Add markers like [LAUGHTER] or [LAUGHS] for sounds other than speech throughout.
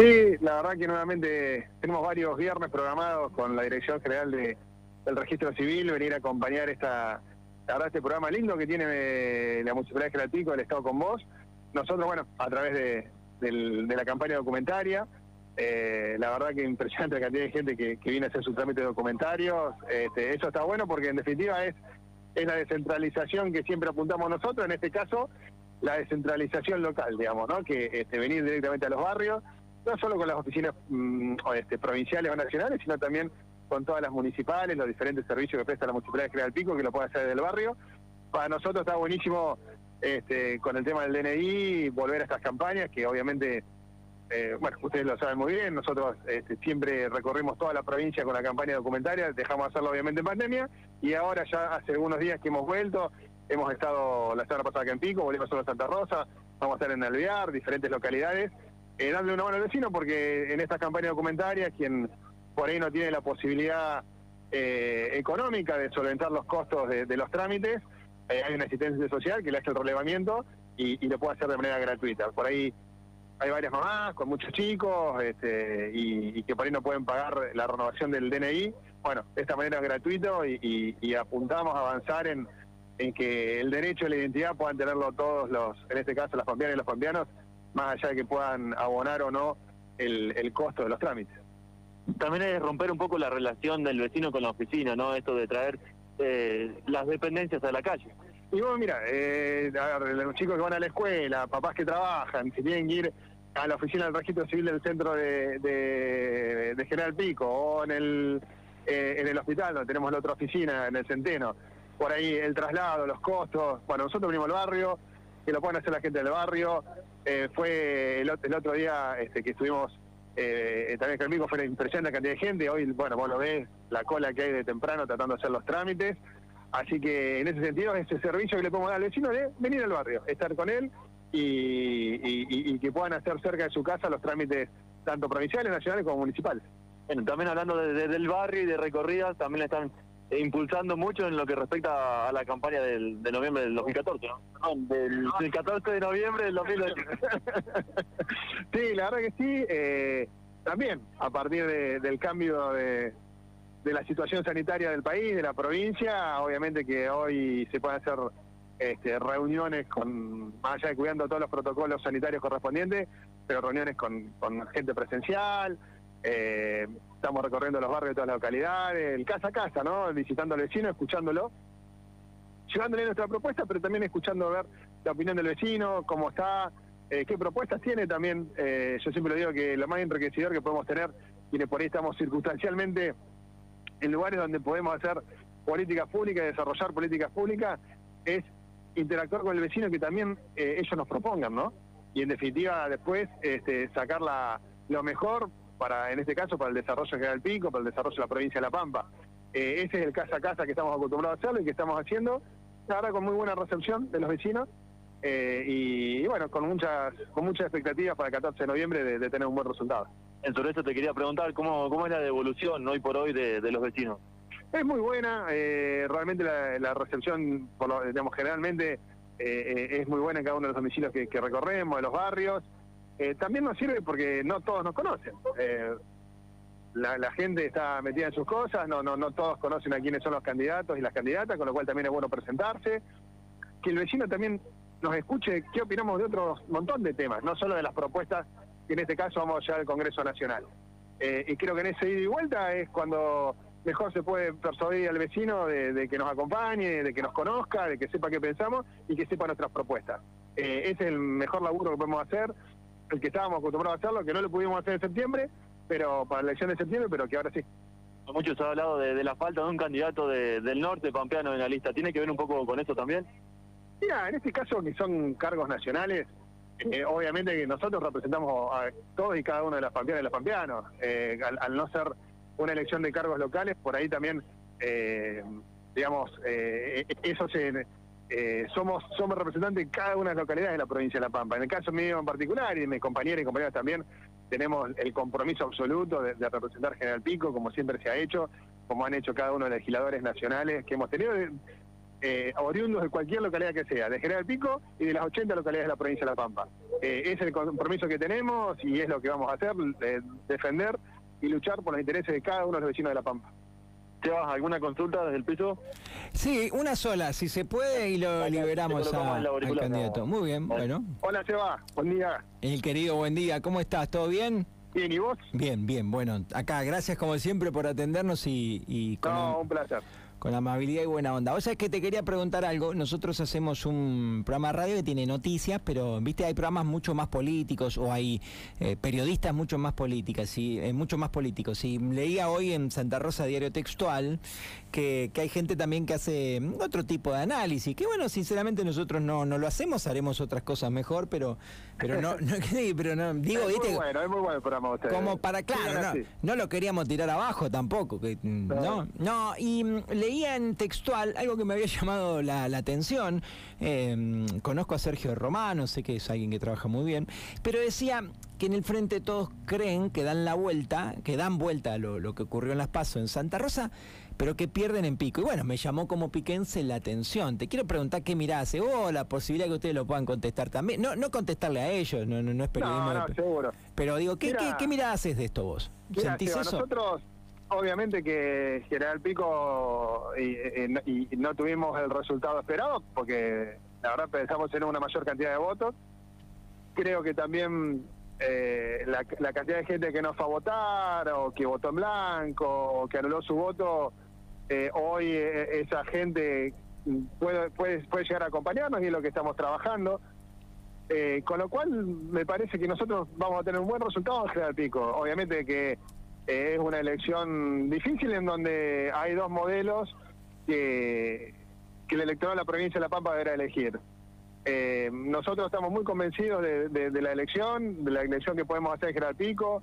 Sí, la verdad que nuevamente tenemos varios viernes programados con la Dirección General de, del Registro Civil, venir a acompañar esta, la verdad, este programa lindo que tiene eh, la Municipalidad de General Pico, el Estado con Vos. Nosotros, bueno, a través de, la campaña documentaria, eh, la verdad que impresionante la cantidad de gente que, que viene a hacer su trámite de documentarios. Este, eso está bueno porque en definitiva es, es la descentralización que siempre apuntamos nosotros, en este caso la descentralización local, digamos, ¿no? Que este, venir directamente a los barrios, no solo con las oficinas mm, o, este, provinciales o nacionales, sino también con todas las municipales, los diferentes servicios que presta la Municipalidad de General Pico, que lo puede hacer desde el barrio. Para nosotros está buenísimo este, con el tema del DNI volver a estas campañas, que obviamente, eh, bueno, ustedes lo saben muy bien, nosotros este, siempre recorrimos toda la provincia con la campaña documentaria, dejamos de hacerlo obviamente en pandemia, y ahora ya hace algunos días que hemos vuelto, hemos estado la semana pasada acá en Pico, volvimos a Santa Rosa, vamos a estar en Alvear, diferentes localidades, eh, darle una mano al vecino porque en estas campañas documentarias quien por ahí no tiene la posibilidad eh, económica de solventar los costos de, los trámites, eh, hay una asistencia social que le hace el relevamiento y, lo puede hacer de manera gratuita. Por ahí hay varias mamás con muchos chicos este, y, que por ahí no pueden pagar la renovación del DNI. Bueno, de esta manera es gratuito y, apuntamos a avanzar en, en que el derecho a la identidad puedan tenerlo todos los, en este caso las pampeanas y los pampeanos, más allá de que puedan abonar o no el, el costo de los trámites. También es romper un poco la relación del vecino con la oficina, ¿no? Esto de traer eh, las dependencias a la calle. Y vos, mira, eh, a ver, los chicos que van a la escuela, papás que trabajan, si tienen que ir a la oficina del registro civil del centro de, de- de General Pico o en el, eh, en el hospital, donde tenemos la otra oficina, en el Centeno, por ahí el traslado, los costos. Bueno, nosotros venimos al barrio, que lo pueden hacer la gente del barrio. Eh, fue el, ot- el otro día este, que estuvimos eh, también Pico, fue impresionante cantidad de gente. Hoy, bueno, vos lo ves, la cola que hay de temprano tratando de hacer los trámites. Así que en ese sentido, ese servicio que le podemos dar al vecino de venir al barrio, estar con él y, que puedan hacer cerca de su casa los trámites tanto provinciales, nacionales como municipales. Bueno, también hablando de- de- del barrio y de recorridas, también están eh, impulsando mucho en lo que respecta a la campaña del, de noviembre del 2014, ¿no? Perdón, del, del 14 de noviembre del 2020. [LAUGHS] sí, la verdad que sí. eh, también a partir de- del cambio de, de la situación sanitaria del país, de la provincia, obviamente que hoy se pueden hacer este, reuniones con, más allá de cuidando todos los protocolos sanitarios correspondientes, pero reuniones con, con gente presencial. Eh, estamos recorriendo los barrios de todas las localidades, el casa a casa, ¿no? Visitando al vecino, escuchándolo llevándole nuestra propuesta, pero también escuchando a ver la opinión del vecino, cómo está, eh, qué propuestas tiene también. eh, yo siempre lo digo que lo más enriquecedor que podemos tener, quienes por ahí estamos circunstancialmente en lugares donde podemos hacer políticas públicas, desarrollar políticas públicas, es interactuar con el vecino que también eh, ellos nos propongan, ¿no? Y en definitiva después este, sacar la- lo mejor para, en este caso, para el desarrollo de General Pico, para el desarrollo de la provincia de La Pampa. Eh, ese es el casa a casa que estamos acostumbrados a hacerlo y que estamos haciendo, ahora con muy buena recepción de los vecinos eh, y, y bueno, con muchas con muchas expectativas para el 14 de noviembre de, de tener un buen resultado. En sobre eso te quería preguntar, ¿cómo, cómo es la devolución hoy por hoy de, de los vecinos? Es muy buena, eh, realmente la, la recepción, por lo, digamos, generalmente eh, eh, es muy buena en cada uno de los domicilios que, que recorremos, de los barrios. Eh, también nos sirve porque no todos nos conocen. Eh, la, gente está metida en sus cosas, no, no, no todos conocen a quiénes son los candidatos y las candidatas, con lo cual también es bueno presentarse. Que el vecino también nos escuche qué opinamos de otros montón de temas, no solo de las propuestas que en este caso vamos ya al Congreso Nacional. Eh, y creo que en ese ida y vuelta es cuando mejor se puede persuadir al vecino de, que nos acompañe, de que nos conozca, de que sepa qué pensamos y que sepa nuestras propuestas. Ese es el mejor laburo que podemos hacer, el que estábamos acostumbrados a hacerlo, que no lo pudimos hacer en septiembre, pero para la elección de septiembre, pero que ahora sí. Muchos se ha hablado de, de la falta de un candidato de- del norte pampeano en la lista. ¿Tiene que ver un poco con eso también? Mira, en este caso que son cargos nacionales, eh, obviamente que nosotros representamos a todos y cada uno de las pampeanas y los pampeanos. Eh, al, al no ser una elección de cargos locales, por ahí también, eh, digamos, eh, eso se... eh, somos somos representantes de cada una de las localidades de la provincia de La Pampa. En el caso mío en particular y de mis compañeros y compañeras también, tenemos el compromiso absoluto de, representar General Pico, como siempre se ha hecho, como han hecho cada uno de los legisladores nacionales que hemos tenido, eh, oriundos de cualquier localidad que sea, de General Pico y de las 80 localidades de la provincia de La Pampa. Eh, es el compromiso que tenemos y es lo que vamos a hacer, defender y luchar por los intereses de cada uno de los vecinos de La Pampa. ¿Llevas alguna consulta desde el piso? Sí, una sola, si se puede, y lo liberamos al candidato. Muy bien, bueno. Hola, Seba, buen día. El querido, buen día, ¿cómo estás? ¿Todo bien? Bien, ¿y vos? Bien, bien, bueno, acá, gracias como siempre por atendernos y... y con no, un placer con amabilidad y buena onda. O sea, es que te quería preguntar algo. Nosotros hacemos un programa de radio que tiene noticias, pero viste, hay programas mucho más políticos o hay eh, periodistas mucho más políticas y eh, mucho más políticos. Y leía hoy en Santa Rosa Diario Textual que, hay gente también que hace otro tipo de análisis. Que bueno, sinceramente nosotros no, no lo hacemos, haremos otras cosas mejor, pero pero no, no, [LAUGHS] pero no digo, es viste. Muy bueno, es muy bueno el programa. Como para claro, no, no, lo queríamos tirar abajo tampoco, que no, no, y le leía en textual algo que me había [LAUGHS] llamado la, atención. Em, conozco a Sergio Romano, sé que es alguien que trabaja muy bien, pero decía que en el frente todos creen que dan la vuelta, que dan vuelta a lo, que ocurrió en Las Pasos en Santa Rosa, pero que pierden en pico. Y bueno, me llamó como piquense la atención. Te quiero preguntar qué mirás, o la posibilidad que ustedes lo puedan contestar también. No, no contestarle a ellos, no, no, es periodismo. No, no, seguro. Pero digo, ¿qué, qué, mirada haces de esto vos? ¿Sentís eso? Nosotros obviamente que General Pico y, no tuvimos el resultado esperado porque la verdad pensamos en una mayor cantidad de votos. Creo que también eh, la, cantidad de gente que no fue a votar o que votó en blanco o que anuló su voto, eh, hoy eh, esa gente puede, puede, puede llegar a acompañarnos y es lo que estamos trabajando. con lo cual me parece que nosotros vamos a tener un buen resultado en General Pico. Obviamente que es una elección difícil en donde hay dos modelos que, que el electorado de la provincia de La Pampa deberá elegir. Eh, nosotros estamos muy convencidos de, la elección, de la elección que podemos hacer en General Pico.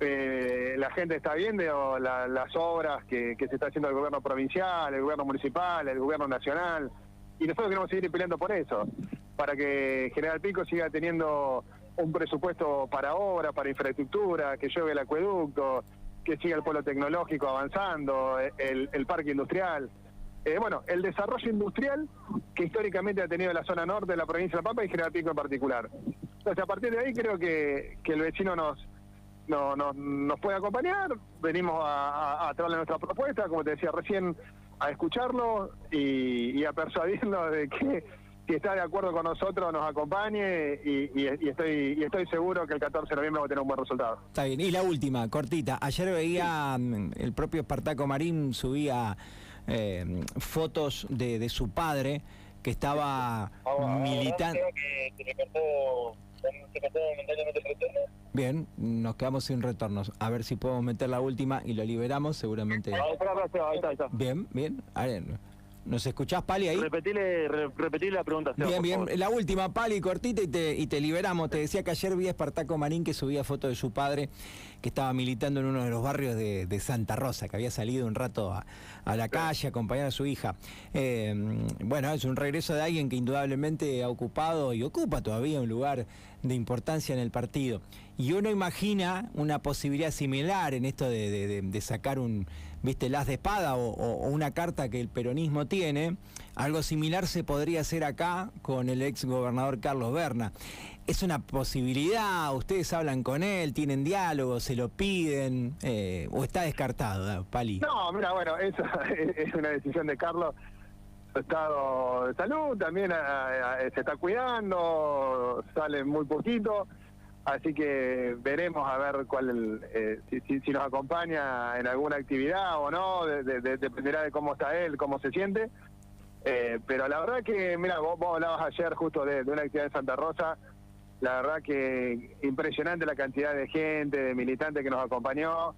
Eh, la gente está viendo las obras que, que se está haciendo el gobierno provincial, el gobierno municipal, el gobierno nacional. Y nosotros queremos seguir peleando por eso, para que General Pico siga teniendo un presupuesto para obra, para infraestructura, que lleve el acueducto, que siga el polo tecnológico avanzando, el, parque industrial. Eh, bueno, el desarrollo industrial que históricamente ha tenido la zona norte de la provincia de La Pampa y General Pico en particular. Entonces, a partir de ahí creo que, que el vecino nos, no, nos puede acompañar, venimos a, a, traerle nuestra propuesta, como te decía recién, a escucharlo y, y a persuadirlo de que si está de acuerdo con nosotros, nos acompañe y, estoy, y estoy seguro que el 14 de noviembre va a tener un buen resultado. Está bien. Y la última, cortita. Ayer veía mm, el propio Espartaco Marín subía eh, fotos de, su padre que estaba militando. Bien, nos quedamos sin retornos. A ver si podemos meter la última y lo liberamos, seguramente. Bien, bien. A ver, ¿Nos escuchás, Pali, ahí? Repetile, la pregunta. bien, bien. La última, Pali, cortita y te, y te liberamos. Te decía que ayer vi a Espartaco Marín que subía foto de su padre que estaba militando en uno de los barrios de, Santa Rosa, que había salido un rato a, la calle a acompañar a su hija. Eh, bueno, es un regreso de alguien que indudablemente ha ocupado y ocupa todavía un lugar de importancia en el partido. Y uno imagina una posibilidad similar en esto de, sacar un, viste, las de espada o, una carta que el peronismo tiene. Algo similar se podría hacer acá con el ex gobernador Carlos Berna. ¿Es una posibilidad? ¿Ustedes hablan con él? ¿Tienen diálogo? ¿Se lo piden? Eh, ¿O está descartado, Pali? No, mira, bueno, eso [LAUGHS] es una decisión de Carlos estado de salud, también se está cuidando, sale muy poquito, así que veremos a ver cuál eh, si, nos acompaña en alguna actividad o no, dependerá de cómo está él, cómo se siente. Eh, pero la verdad que, mira, vos, vos hablabas ayer justo de, una actividad en Santa Rosa, la verdad que impresionante la cantidad de gente, de militantes que nos acompañó.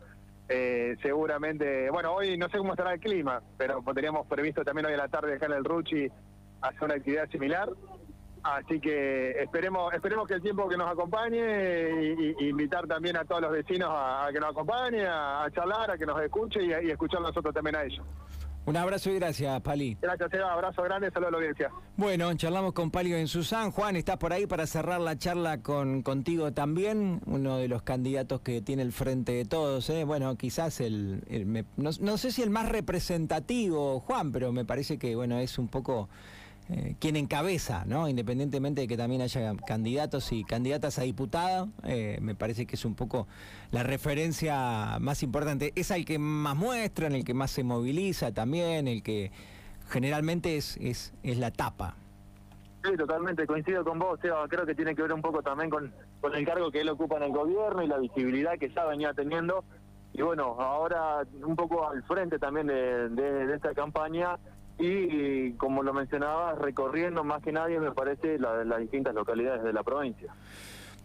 Eh, seguramente, bueno, hoy no sé cómo estará el clima, pero teníamos previsto también hoy a la tarde en el Ruchi hacer una actividad similar. Así que esperemos esperemos que el tiempo que nos acompañe y, invitar también a todos los vecinos a, que nos acompañen, a, charlar, a que nos escuche y, y escuchar nosotros también a ellos. Un abrazo y gracias, Pali. Gracias, Seba. Abrazo grande, saludos a la audiencia. Bueno, charlamos con Palio en Susan. Juan, estás por ahí para cerrar la charla con contigo también, uno de los candidatos que tiene el frente de todos. ¿eh? Bueno, quizás el, el- me- no, no sé si el más representativo, Juan, pero me parece que bueno es un poco eh, quien encabeza, ¿no? Independientemente de que también haya candidatos y candidatas a diputado, eh, me parece que es un poco la referencia más importante. Es el que más muestra, en el que más se moviliza también, el que generalmente es, es, es la tapa. Sí, totalmente, coincido con vos, Seba. Creo que tiene que ver un poco también con, con el cargo que él ocupa en el gobierno y la visibilidad que ya venía teniendo. Y bueno, ahora un poco al frente también de esta campaña y, como lo mencionaba, recorriendo más que nadie, me parece, la- las distintas localidades de la provincia.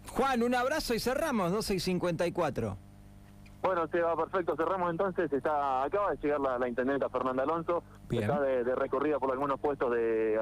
Juan, un abrazo y cerramos, 12 y 54. Bueno, Seba, perfecto. Cerramos entonces. Está Acaba de llegar la, la intendenta Fernanda Alonso. Bien. Está de, de recorrida por algunos puestos de